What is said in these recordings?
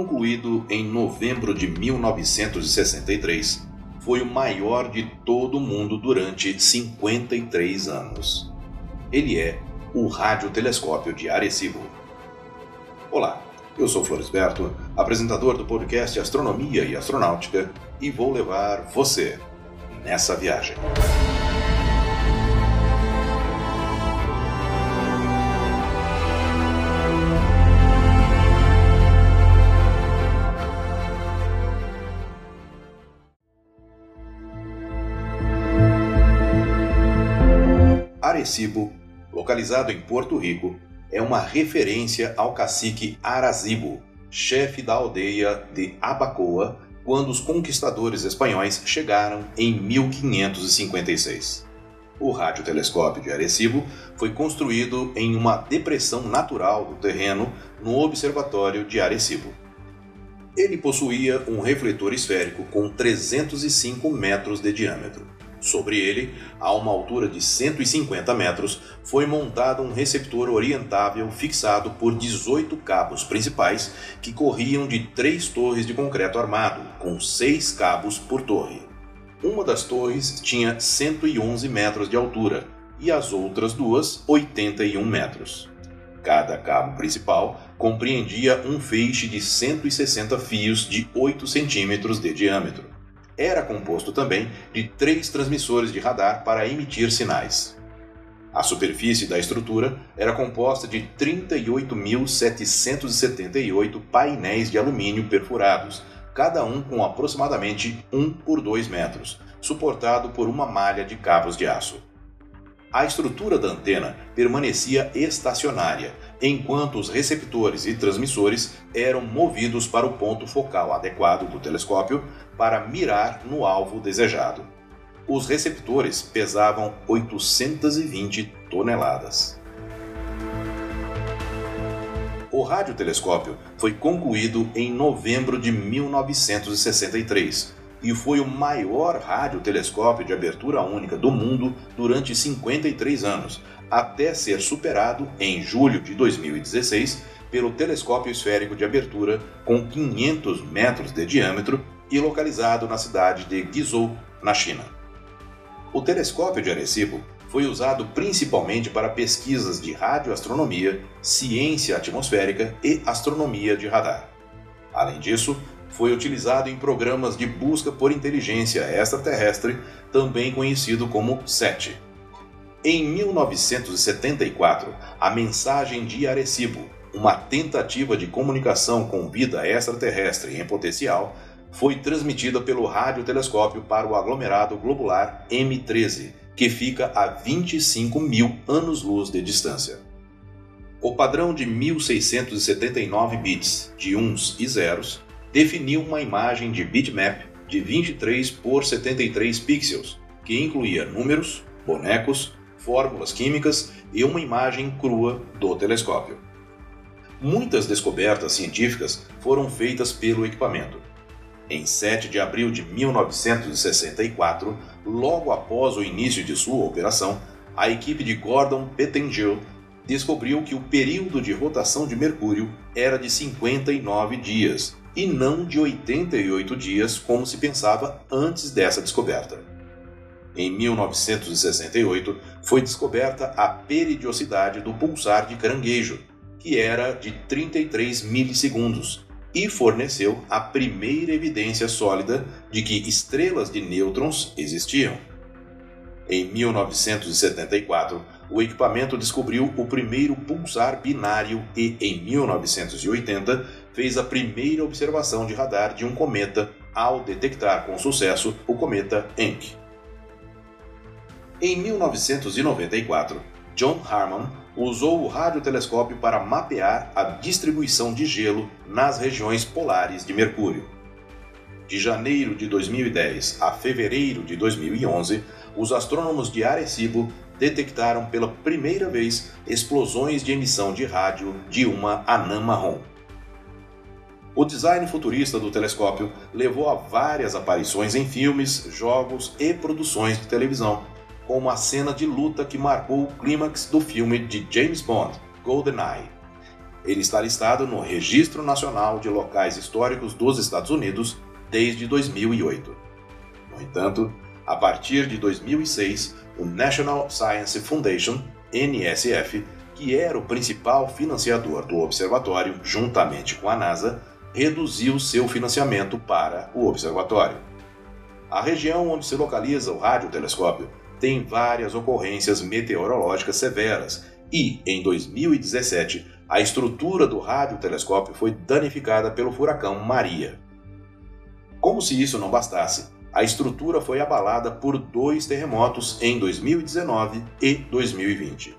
Concluído em novembro de 1963, foi o maior de todo o mundo durante 53 anos. Ele é o Radiotelescópio de Arecibo. Olá, eu sou Floresberto, apresentador do podcast Astronomia e Astronáutica, e vou levar você nessa viagem. Arecibo, localizado em Porto Rico, é uma referência ao cacique Arazibo, chefe da aldeia de Abacoa, quando os conquistadores espanhóis chegaram em 1556. O radiotelescópio de Arecibo foi construído em uma depressão natural do terreno no Observatório de Arecibo. Ele possuía um refletor esférico com 305 metros de diâmetro. Sobre ele, a uma altura de 150 metros, foi montado um receptor orientável fixado por 18 cabos principais que corriam de três torres de concreto armado, com seis cabos por torre. Uma das torres tinha 111 metros de altura e as outras duas 81 metros. Cada cabo principal compreendia um feixe de 160 fios de 8 centímetros de diâmetro era composto também de três transmissores de radar para emitir sinais. A superfície da estrutura era composta de 38.778 painéis de alumínio perfurados, cada um com aproximadamente 1 por 2 metros, suportado por uma malha de cabos de aço. A estrutura da antena permanecia estacionária, enquanto os receptores e transmissores eram movidos para o ponto focal adequado do telescópio para mirar no alvo desejado. Os receptores pesavam 820 toneladas. O radiotelescópio foi concluído em novembro de 1963 e foi o maior radiotelescópio de abertura única do mundo durante 53 anos, até ser superado em julho de 2016 pelo telescópio esférico de abertura com 500 metros de diâmetro e localizado na cidade de Guizhou, na China. O telescópio de Arecibo foi usado principalmente para pesquisas de radioastronomia, ciência atmosférica e astronomia de radar. Além disso, foi utilizado em programas de busca por inteligência extraterrestre, também conhecido como SET. Em 1974, a mensagem de Arecibo, uma tentativa de comunicação com vida extraterrestre em potencial, foi transmitida pelo radiotelescópio para o aglomerado globular M13, que fica a 25 mil anos-luz de distância. O padrão de 1679 bits de uns e zeros definiu uma imagem de bitmap de 23 por 73 pixels, que incluía números, bonecos, fórmulas químicas e uma imagem crua do telescópio. Muitas descobertas científicas foram feitas pelo equipamento. Em 7 de abril de 1964, logo após o início de sua operação, a equipe de Gordon Pettengill descobriu que o período de rotação de Mercúrio era de 59 dias e não de 88 dias como se pensava antes dessa descoberta. Em 1968, foi descoberta a peridiosidade do pulsar de caranguejo, que era de 33 milissegundos, e forneceu a primeira evidência sólida de que estrelas de nêutrons existiam. Em 1974, o equipamento descobriu o primeiro pulsar binário e, em 1980, fez a primeira observação de radar de um cometa ao detectar com sucesso o cometa Encke. Em 1994, John Harman usou o radiotelescópio para mapear a distribuição de gelo nas regiões polares de Mercúrio. De janeiro de 2010 a fevereiro de 2011, os astrônomos de Arecibo detectaram pela primeira vez explosões de emissão de rádio de uma anã marrom. O design futurista do telescópio levou a várias aparições em filmes, jogos e produções de televisão, como a cena de luta que marcou o clímax do filme de James Bond, GoldenEye. Ele está listado no Registro Nacional de Locais Históricos dos Estados Unidos desde 2008. No entanto, a partir de 2006, o National Science Foundation, NSF, que era o principal financiador do observatório, juntamente com a NASA, reduziu seu financiamento para o observatório. A região onde se localiza o radiotelescópio tem várias ocorrências meteorológicas severas e, em 2017, a estrutura do radiotelescópio foi danificada pelo furacão Maria. Como se isso não bastasse, a estrutura foi abalada por dois terremotos em 2019 e 2020.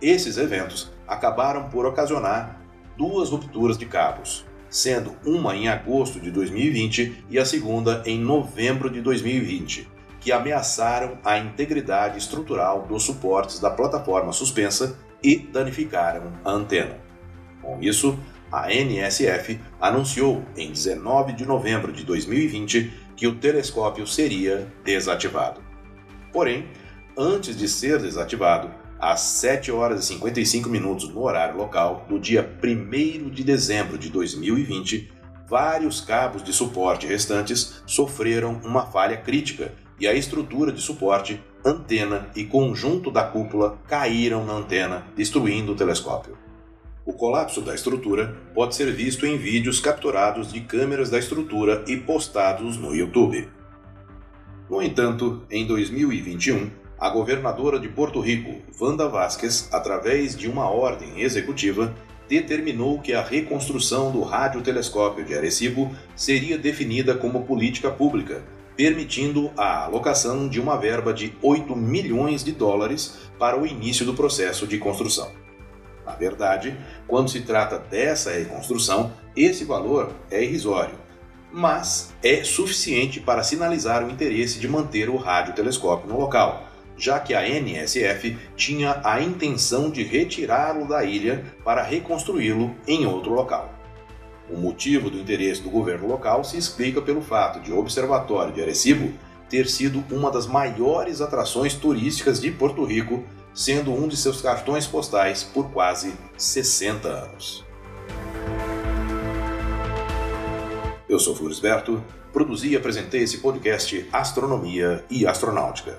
Esses eventos acabaram por ocasionar duas rupturas de cabos, sendo uma em agosto de 2020 e a segunda em novembro de 2020, que ameaçaram a integridade estrutural dos suportes da plataforma suspensa e danificaram a antena. Com isso, a NSF anunciou em 19 de novembro de 2020 que o telescópio seria desativado. Porém, antes de ser desativado, às 7 horas e 55 minutos no horário local do dia 1 de dezembro de 2020, vários cabos de suporte restantes sofreram uma falha crítica e a estrutura de suporte, antena e conjunto da cúpula caíram na antena, destruindo o telescópio. O colapso da estrutura pode ser visto em vídeos capturados de câmeras da estrutura e postados no YouTube. No entanto, em 2021, a governadora de Porto Rico, Wanda Vasquez, através de uma ordem executiva, determinou que a reconstrução do radiotelescópio de Arecibo seria definida como política pública, permitindo a alocação de uma verba de 8 milhões de dólares para o início do processo de construção. Na verdade, quando se trata dessa reconstrução, esse valor é irrisório, mas é suficiente para sinalizar o interesse de manter o radiotelescópio no local já que a NSF tinha a intenção de retirá-lo da ilha para reconstruí-lo em outro local. O motivo do interesse do governo local se explica pelo fato de o Observatório de Arecibo ter sido uma das maiores atrações turísticas de Porto Rico, sendo um de seus cartões postais por quase 60 anos. Eu sou Florisberto, produzi e apresentei esse podcast Astronomia e Astronáutica.